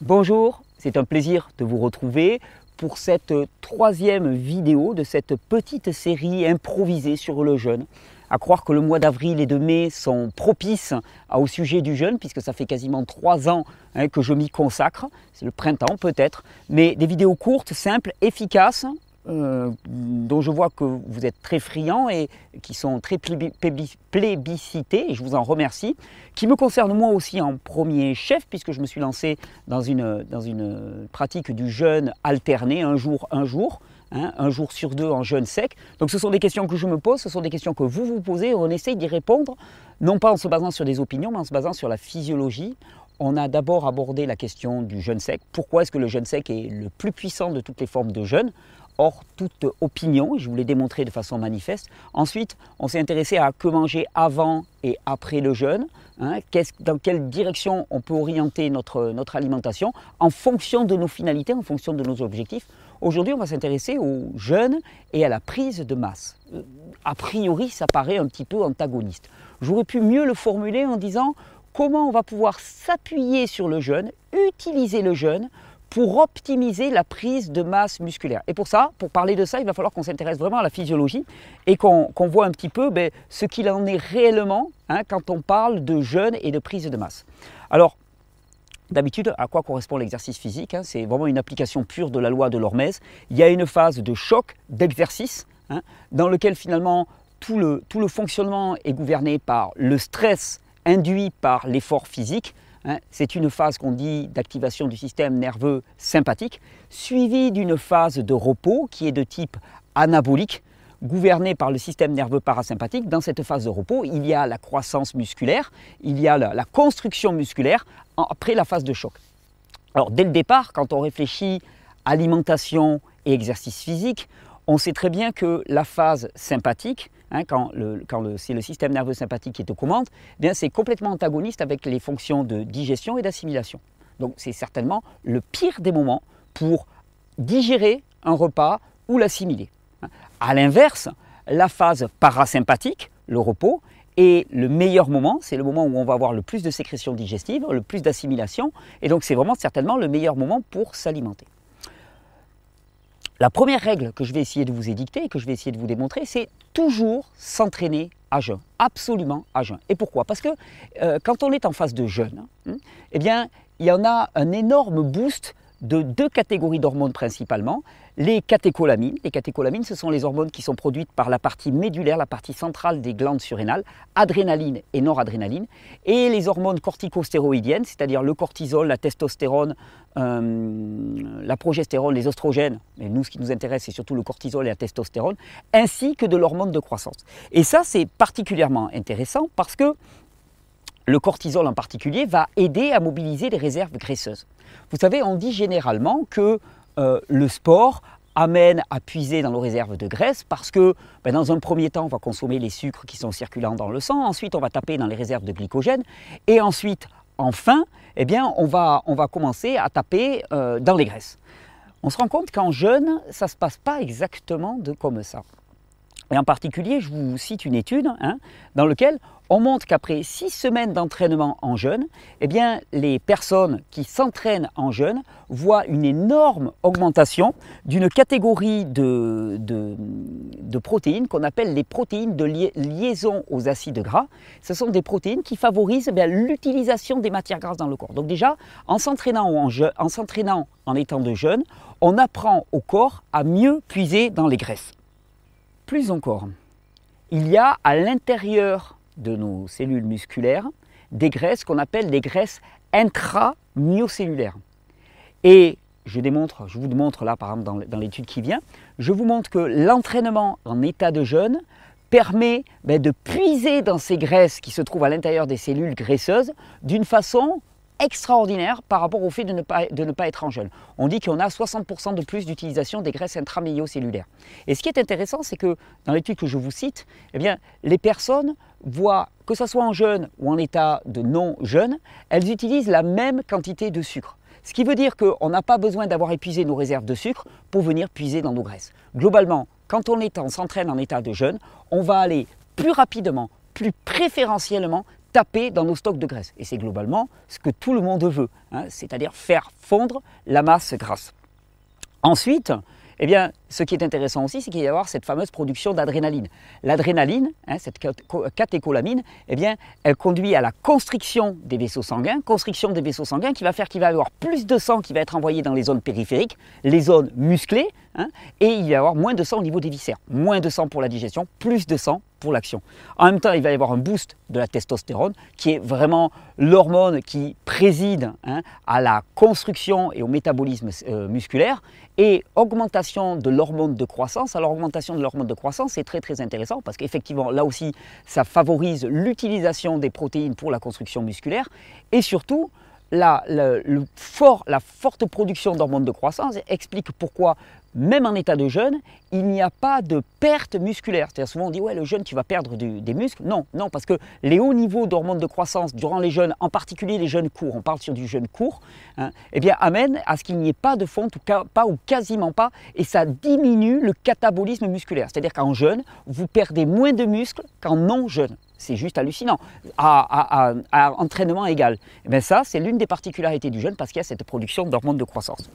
Bonjour, c'est un plaisir de vous retrouver pour cette troisième vidéo de cette petite série improvisée sur le jeûne. À croire que le mois d'avril et de mai sont propices au sujet du jeûne, puisque ça fait quasiment trois ans hein, que je m'y consacre. C'est le printemps peut-être, mais des vidéos courtes, simples, efficaces, euh, dont je vois que vous êtes très friands et qui sont très plébiscités, et je vous en remercie, qui me concernent moi aussi en premier chef, puisque je me suis lancé dans une, dans une pratique du jeûne alterné, un jour, un jour, hein, un jour sur deux en jeûne sec. Donc ce sont des questions que je me pose, ce sont des questions que vous vous posez, et on essaye d'y répondre, non pas en se basant sur des opinions, mais en se basant sur la physiologie, on a d'abord abordé la question du jeûne sec. Pourquoi est-ce que le jeûne sec est le plus puissant de toutes les formes de jeûne? Hors toute opinion, je vous l'ai démontré de façon manifeste. Ensuite, on s'est intéressé à que manger avant et après le jeûne, hein, dans quelle direction on peut orienter notre, notre alimentation en fonction de nos finalités, en fonction de nos objectifs. Aujourd'hui, on va s'intéresser au jeûne et à la prise de masse. Euh, a priori, ça paraît un petit peu antagoniste. J'aurais pu mieux le formuler en disant comment on va pouvoir s'appuyer sur le jeûne, utiliser le jeûne pour optimiser la prise de masse musculaire. Et pour ça, pour parler de ça, il va falloir qu'on s'intéresse vraiment à la physiologie et qu'on voit un petit peu ben, ce qu'il en est réellement hein, quand on parle de jeûne et de prise de masse. Alors, D'habitude, à quoi correspond l'exercice physique hein, C'est vraiment une application pure de la loi de l'hormèse. Il y a une phase de choc, d'exercice, hein, dans lequel finalement tout le, tout le fonctionnement est gouverné par le stress induit par l'effort physique, Hein, c'est une phase qu'on dit d'activation du système nerveux sympathique, suivie d'une phase de repos qui est de type anabolique, gouvernée par le système nerveux parasympathique. Dans cette phase de repos, il y a la croissance musculaire, il y a la, construction musculaire après la phase de choc. Alors dès le départ, quand on réfléchit alimentation et exercice physique, on sait très bien que la phase sympathique, Hein, quand, c'est le système nerveux sympathique qui est aux commandes, eh c'est complètement antagoniste avec les fonctions de digestion et d'assimilation. Donc c'est certainement le pire des moments pour digérer un repas ou l'assimiler. A l'inverse, la phase parasympathique, le repos, est le meilleur moment, c'est le moment où on va avoir le plus de sécrétion digestive, le plus d'assimilation, et donc c'est vraiment certainement le meilleur moment pour s'alimenter. La première règle que je vais essayer de vous édicter et que je vais essayer de vous démontrer, c'est toujours s'entraîner à jeun, absolument à jeun. Et pourquoi? Parce que euh, quand on est en phase de jeûne, hein, eh bien, il y en a un énorme boost de deux catégories d'hormones principalement. Les catécholamines. Les catécholamines, ce sont les hormones qui sont produites par la partie médulaire, la partie centrale des glandes surrénales, adrénaline et noradrénaline. Et les hormones corticostéroïdiennes, c'est-à-dire le cortisol, la testostérone, euh, la progestérone, les oestrogènes. Mais nous, ce qui nous intéresse, c'est surtout le cortisol et la testostérone, ainsi que de l'hormone de croissance. Et ça, c'est particulièrement intéressant parce que le cortisol en particulier va aider à mobiliser les réserves graisseuses. Vous savez, on dit généralement que euh, le sport amène à puiser dans nos réserves de graisse parce que ben, dans un premier temps, on va consommer les sucres qui sont circulants dans le sang, ensuite on va taper dans les réserves de glycogène et ensuite, enfin, eh bien, on, va, on va commencer à taper euh, dans les graisses. On se rend compte qu'en jeûne, ça ne se passe pas exactement de comme ça. Et en particulier, je vous cite une étude hein, dans laquelle on montre qu'après six semaines d'entraînement en jeûne, eh les personnes qui s'entraînent en jeûne voient une énorme augmentation d'une catégorie de, de, protéines qu'on appelle les protéines de liaison aux acides gras. Ce sont des protéines qui favorisent eh l'utilisation des matières grasses dans le corps. Donc déjà, en s'entraînant en, en s'entraînant en étant de jeûne, on apprend au corps à mieux puiser dans les graisses. Plus encore, il y a à l'intérieur de nos cellules musculaires des graisses qu'on appelle des graisses intramyocellulaires. Et je démontre, je vous montre là par exemple dans, l'étude qui vient, je vous montre que l'entraînement en état de jeûne permet ben, de puiser dans ces graisses qui se trouvent à l'intérieur des cellules graisseuses d'une façon extraordinaire par rapport au fait de ne pas, de ne pas être en jeûne. On dit qu'on a 60% de plus d'utilisation des graisses intramyocellulaires. Et ce qui est intéressant, c'est que dans l'étude que je vous cite, eh bien, les personnes voient, que ce soit en jeûne ou en état de non-jeûne, elles utilisent la même quantité de sucre. Ce qui veut dire qu'on n'a pas besoin d'avoir épuisé nos réserves de sucre pour venir puiser dans nos graisses. Globalement, quand on s'entraîne en état de jeûne, on va aller plus rapidement, plus préférentiellement taper dans nos stocks de graisse. Et c'est globalement ce que tout le monde veut, hein, c'est-à-dire faire fondre la masse grasse. Ensuite, eh bien, ce qui est intéressant aussi, c'est qu'il va y avoir cette fameuse production d'adrénaline. L'adrénaline, hein, cette catécholamine, eh bien, elle conduit à la constriction des vaisseaux sanguins, constriction des vaisseaux sanguins qui va faire qu'il va y avoir plus de sang qui va être envoyé dans les zones périphériques, les zones musclées, hein, et il va y avoir moins de sang au niveau des viscères. Moins de sang pour la digestion, plus de sang l'action. En même temps, il va y avoir un boost de la testostérone, qui est vraiment l'hormone qui préside hein, à la construction et au métabolisme euh, musculaire, et augmentation de l'hormone de croissance. Alors l'augmentation de l'hormone de croissance, c'est très très intéressant parce qu'effectivement, là aussi, ça favorise l'utilisation des protéines pour la construction musculaire et surtout, la, forte production d'hormones de croissance explique pourquoi même en état de jeûne, il n'y a pas de perte musculaire. C'est-à-dire souvent on dit ouais le jeûne tu vas perdre des muscles. Non, non, parce que les hauts niveaux d'hormones de croissance durant les jeûnes, en particulier les jeûnes courts, on parle sur du jeûne court, hein, eh bien amène à ce qu'il n'y ait pas de fonte, ou pas ou quasiment pas, et ça diminue le catabolisme musculaire. C'est-à-dire qu'en jeûne, vous perdez moins de muscles qu'en non-jeûne. C'est juste hallucinant, à, entraînement égal. Et eh bien ça, c'est l'une des particularités du jeûne parce qu'il y a cette production d'hormones de croissance.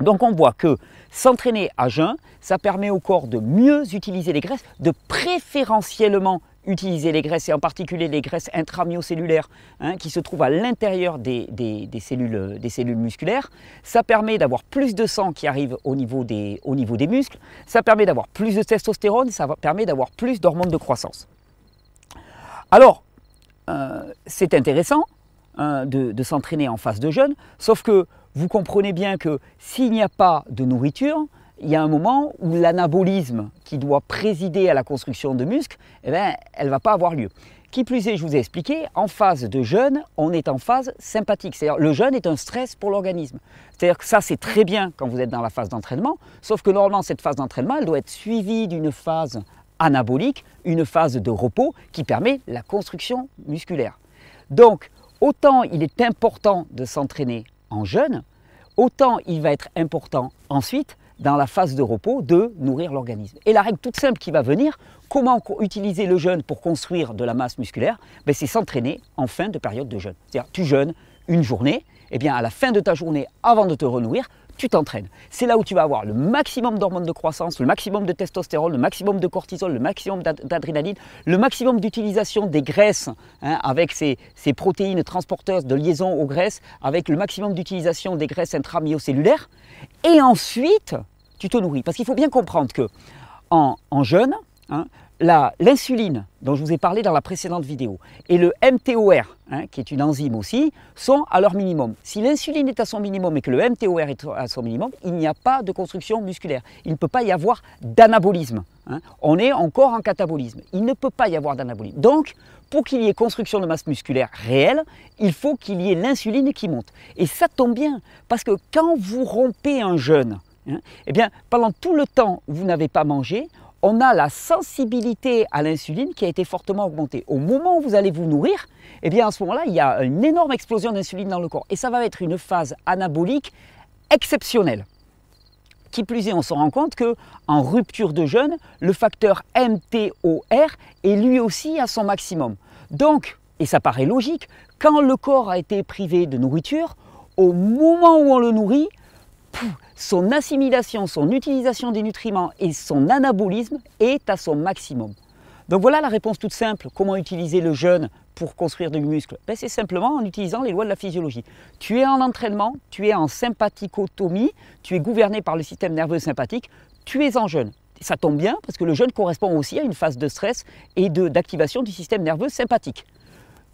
Donc on voit que s'entraîner à jeun, ça permet au corps de mieux utiliser les graisses, de préférentiellement utiliser les graisses, et en particulier les graisses intramyocellulaires hein, qui se trouvent à l'intérieur des, cellules, musculaires. Ça permet d'avoir plus de sang qui arrive au niveau des, au niveau des muscles, ça permet d'avoir plus de testostérone, ça permet d'avoir plus d'hormones de croissance. Alors, euh, c'est intéressant hein, de, s'entraîner en phase de jeûne, sauf que vous comprenez bien que s'il n'y a pas de nourriture, il y a un moment où l'anabolisme qui doit présider à la construction de muscles, eh ben, elle ne va pas avoir lieu. Qui plus est, je vous ai expliqué, en phase de jeûne, on est en phase sympathique. C'est-à-dire le jeûne est un stress pour l'organisme. C'est-à-dire que ça, c'est très bien quand vous êtes dans la phase d'entraînement, sauf que normalement, cette phase d'entraînement, elle doit être suivie d'une phase anabolique, une phase de repos qui permet la construction musculaire. Donc, autant il est important de s'entraîner en jeûne, autant il va être important ensuite dans la phase de repos de nourrir l'organisme. Et la règle toute simple qui va venir, comment utiliser le jeûne pour construire de la masse musculaire ben, C'est s'entraîner en fin de période de jeûne. C'est-à-dire tu jeûnes une journée, et bien à la fin de ta journée, avant de te renouir, tu t'entraînes. C'est là où tu vas avoir le maximum d'hormones de croissance, le maximum de testostérone, le maximum de cortisol, le maximum d'adrénaline, le maximum d'utilisation des graisses hein, avec ces, protéines transporteuses de liaison aux graisses, avec le maximum d'utilisation des graisses intramyocellulaires. Et ensuite, tu te nourris. Parce qu'il faut bien comprendre que en, jeûne, hein, l'insuline dont je vous ai parlé dans la précédente vidéo et le MTOR, hein, qui est une enzyme aussi, sont à leur minimum. Si l'insuline est à son minimum et que le MTOR est à son minimum, il n'y a pas de construction musculaire. Il ne peut pas y avoir d'anabolisme. Hein. On est encore en catabolisme. Il ne peut pas y avoir d'anabolisme. Donc, pour qu'il y ait construction de masse musculaire réelle, il faut qu'il y ait l'insuline qui monte. Et ça tombe bien, parce que quand vous rompez un jeûne, hein, eh bien, pendant tout le temps où vous n'avez pas mangé, on a la sensibilité à l'insuline qui a été fortement augmentée. Au moment où vous allez vous nourrir, eh bien à ce moment-là, il y a une énorme explosion d'insuline dans le corps. Et ça va être une phase anabolique exceptionnelle. Qui plus est, on se rend compte que en rupture de jeûne, le facteur MTOR est lui aussi à son maximum. Donc, et ça paraît logique, quand le corps a été privé de nourriture, au moment où on le nourrit, son assimilation, son utilisation des nutriments et son anabolisme est à son maximum. Donc voilà la réponse toute simple. Comment utiliser le jeûne pour construire du muscle? Ben, C'est simplement en utilisant les lois de la physiologie. Tu es en entraînement, tu es en sympathicotomie, tu es gouverné par le système nerveux sympathique, tu es en jeûne. Ça tombe bien parce que le jeûne correspond aussi à une phase de stress et d'activation du système nerveux sympathique.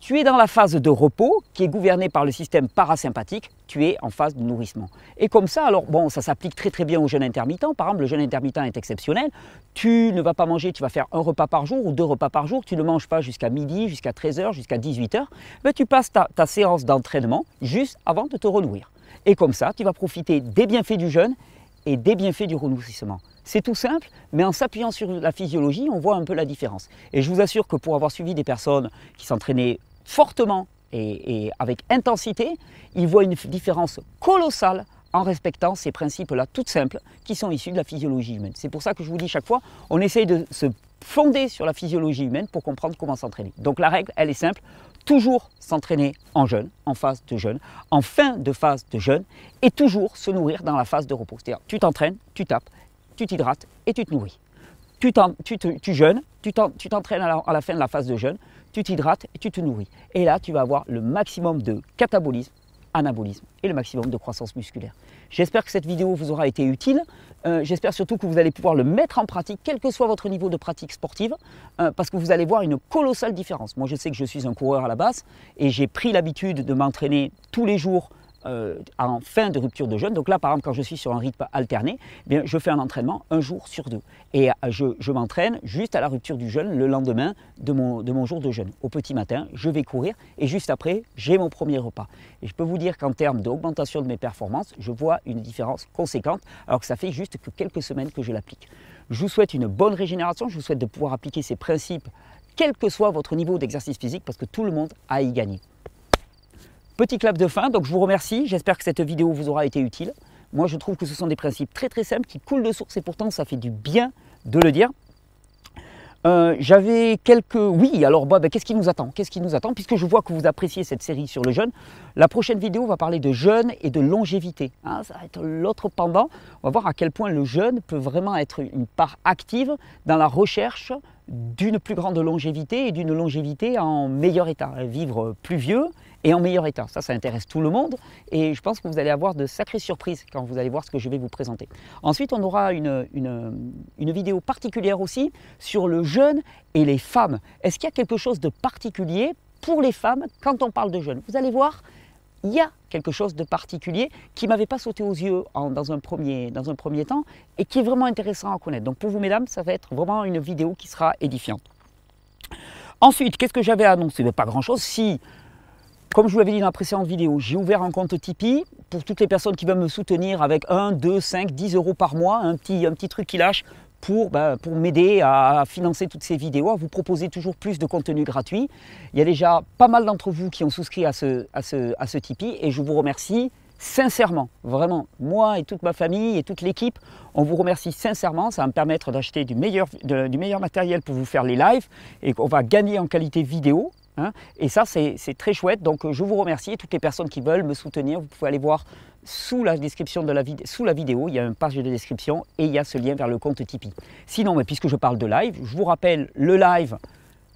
Tu es dans la phase de repos qui est gouvernée par le système parasympathique, tu es en phase de nourrissement. Et comme ça, alors bon, ça s'applique très très bien au jeûne intermittent. Par exemple, le jeûne intermittent est exceptionnel. Tu ne vas pas manger, tu vas faire un repas par jour ou deux repas par jour. Tu ne manges pas jusqu'à midi, jusqu'à 13h, jusqu'à 18h. Mais tu passes ta, séance d'entraînement juste avant de te renourrir. Et comme ça, tu vas profiter des bienfaits du jeûne et des bienfaits du renourrissement. C'est tout simple, mais en s'appuyant sur la physiologie, on voit un peu la différence. Et je vous assure que pour avoir suivi des personnes qui s'entraînaient fortement et, avec intensité, ils voient une différence colossale en respectant ces principes-là tout simples qui sont issus de la physiologie humaine. C'est pour ça que je vous dis chaque fois, on essaye de se fonder sur la physiologie humaine pour comprendre comment s'entraîner. Donc la règle, elle est simple, toujours s'entraîner en jeûne, en phase de jeûne, en fin de phase de jeûne, et toujours se nourrir dans la phase de repos. C'est-à-dire, tu t'entraînes, tu tapes, tu t'hydrates et tu te nourris. Tu, jeûnes, tu t'entraînes à la fin de la phase de jeûne, tu t'hydrates et tu te nourris. Et là, tu vas avoir le maximum de catabolisme, anabolisme et le maximum de croissance musculaire. J'espère que cette vidéo vous aura été utile. Euh, j'espère surtout que vous allez pouvoir le mettre en pratique, quel que soit votre niveau de pratique sportive, euh, parce que vous allez voir une colossale différence. Moi, je sais que je suis un coureur à la base et j'ai pris l'habitude de m'entraîner tous les jours euh, en fin de rupture de jeûne. Donc là, par exemple, quand je suis sur un rythme alterné, eh bien, je fais un entraînement un jour sur deux. Et euh, je, m'entraîne juste à la rupture du jeûne le lendemain de mon, de mon jour de jeûne. Au petit matin, je vais courir et juste après, j'ai mon premier repas. Et je peux vous dire qu'en termes d'augmentation de mes performances, je vois une différence conséquente, alors que ça fait juste que quelques semaines que je l'applique. Je vous souhaite une bonne régénération, je vous souhaite de pouvoir appliquer ces principes, quel que soit votre niveau d'exercice physique, parce que tout le monde a y gagner. Petit clap de fin, donc je vous remercie, j'espère que cette vidéo vous aura été utile. Moi je trouve que ce sont des principes très très simples qui coulent de source et pourtant ça fait du bien de le dire. Euh, j'avais quelques... Oui, alors bah, bah, qu'est-ce qui nous attend? Qu'est-ce qui nous attend? Puisque je vois que vous appréciez cette série sur le jeûne, la prochaine vidéo va parler de jeûne et de longévité. Hein, ça va être l'autre pendant. On va voir à quel point le jeûne peut vraiment être une part active dans la recherche d'une plus grande longévité et d'une longévité en meilleur état. Vivre plus vieux et en meilleur état. Ça, ça intéresse tout le monde et je pense que vous allez avoir de sacrées surprises quand vous allez voir ce que je vais vous présenter. Ensuite, on aura une, une, vidéo particulière aussi sur le jeûne et les femmes. Est-ce qu'il y a quelque chose de particulier pour les femmes quand on parle de jeûne? Vous allez voir, il y a quelque chose de particulier qui ne m'avait pas sauté aux yeux dans, un premier, dans un premier temps et qui est vraiment intéressant à connaître. Donc pour vous mesdames, ça va être vraiment une vidéo qui sera édifiante. Ensuite, qu'est-ce que j'avais annoncé? Pas grand-chose. Si comme je vous l'avais dit dans la précédente vidéo, j'ai ouvert un compte Tipeee pour toutes les personnes qui veulent me soutenir avec 1, 2, 5, 10 euros par mois, un petit, un petit truc qui lâche pour, ben, pour m'aider à financer toutes ces vidéos, à vous proposer toujours plus de contenu gratuit. Il y a déjà pas mal d'entre vous qui ont souscrit à ce, à, ce, à ce Tipeee et je vous remercie sincèrement, vraiment, moi et toute ma famille et toute l'équipe, on vous remercie sincèrement. Ça va me permettre d'acheter du meilleur, du meilleur matériel pour vous faire les lives et qu'on va gagner en qualité vidéo. Hein. et ça, c'est très chouette. Donc, je vous remercie. Et toutes les personnes qui veulent me soutenir, vous pouvez aller voir sous la description de la, vidéo, sous la vidéo. Il y a une page de description et il y a ce lien vers le compte Tipeee. Sinon, mais puisque je parle de live, je vous rappelle le live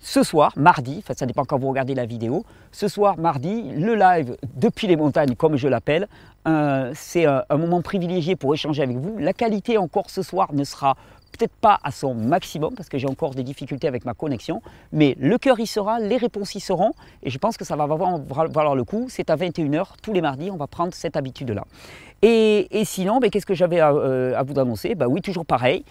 ce soir, mardi, enfin ça dépend quand vous regardez la vidéo, ce soir, mardi, le live depuis les montagnes, comme je l'appelle, euh, c'est un, moment privilégié pour échanger avec vous. La qualité encore ce soir ne sera peut-être pas à son maximum parce que j'ai encore des difficultés avec ma connexion, mais le cœur y sera, les réponses y seront et je pense que ça va valoir le coup. C'est à 21h tous les mardis, on va prendre cette habitude-là. Et, sinon, ben, qu'est-ce que j'avais à, euh, vous annoncer? Bah Oui, toujours pareil.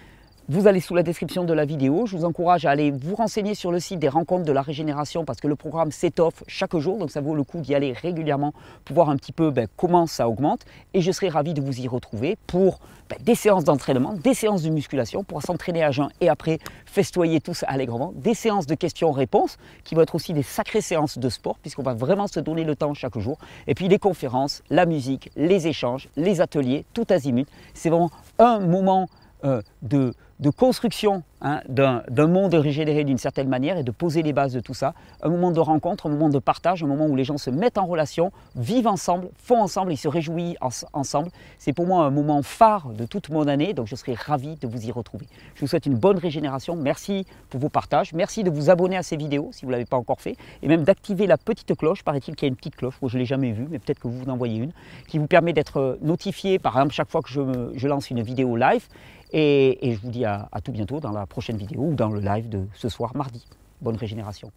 Vous allez sous la description de la vidéo. Je vous encourage à aller vous renseigner sur le site des rencontres de la régénération parce que le programme s'étoffe chaque jour. Donc ça vaut le coup d'y aller régulièrement pour voir un petit peu ben, comment ça augmente. Et je serai ravi de vous y retrouver pour ben, des séances d'entraînement, des séances de musculation pour s'entraîner à jeun et après festoyer tous allègrement. Des séances de questions-réponses qui vont être aussi des sacrées séances de sport puisqu'on va vraiment se donner le temps chaque jour. Et puis les conférences, la musique, les échanges, les ateliers, tout azimut. C'est vraiment un moment euh, de de construction hein, d'un monde régénéré d'une certaine manière et de poser les bases de tout ça. Un moment de rencontre, un moment de partage, un moment où les gens se mettent en relation, vivent ensemble, font ensemble et se réjouissent ensemble. C'est pour moi un moment phare de toute mon année, donc je serai ravi de vous y retrouver. Je vous souhaite une bonne régénération. Merci pour vos partages. Merci de vous abonner à ces vidéos si vous ne l'avez pas encore fait et même d'activer la petite cloche. Paraît-il qu'il y a une petite cloche, moi je ne l'ai jamais vue, mais peut-être que vous en voyez une, qui vous permet d'être notifié par exemple chaque fois que je lance une vidéo live et, je vous dis à, tout bientôt dans la prochaine vidéo ou dans le live de ce soir mardi. Bonne régénération.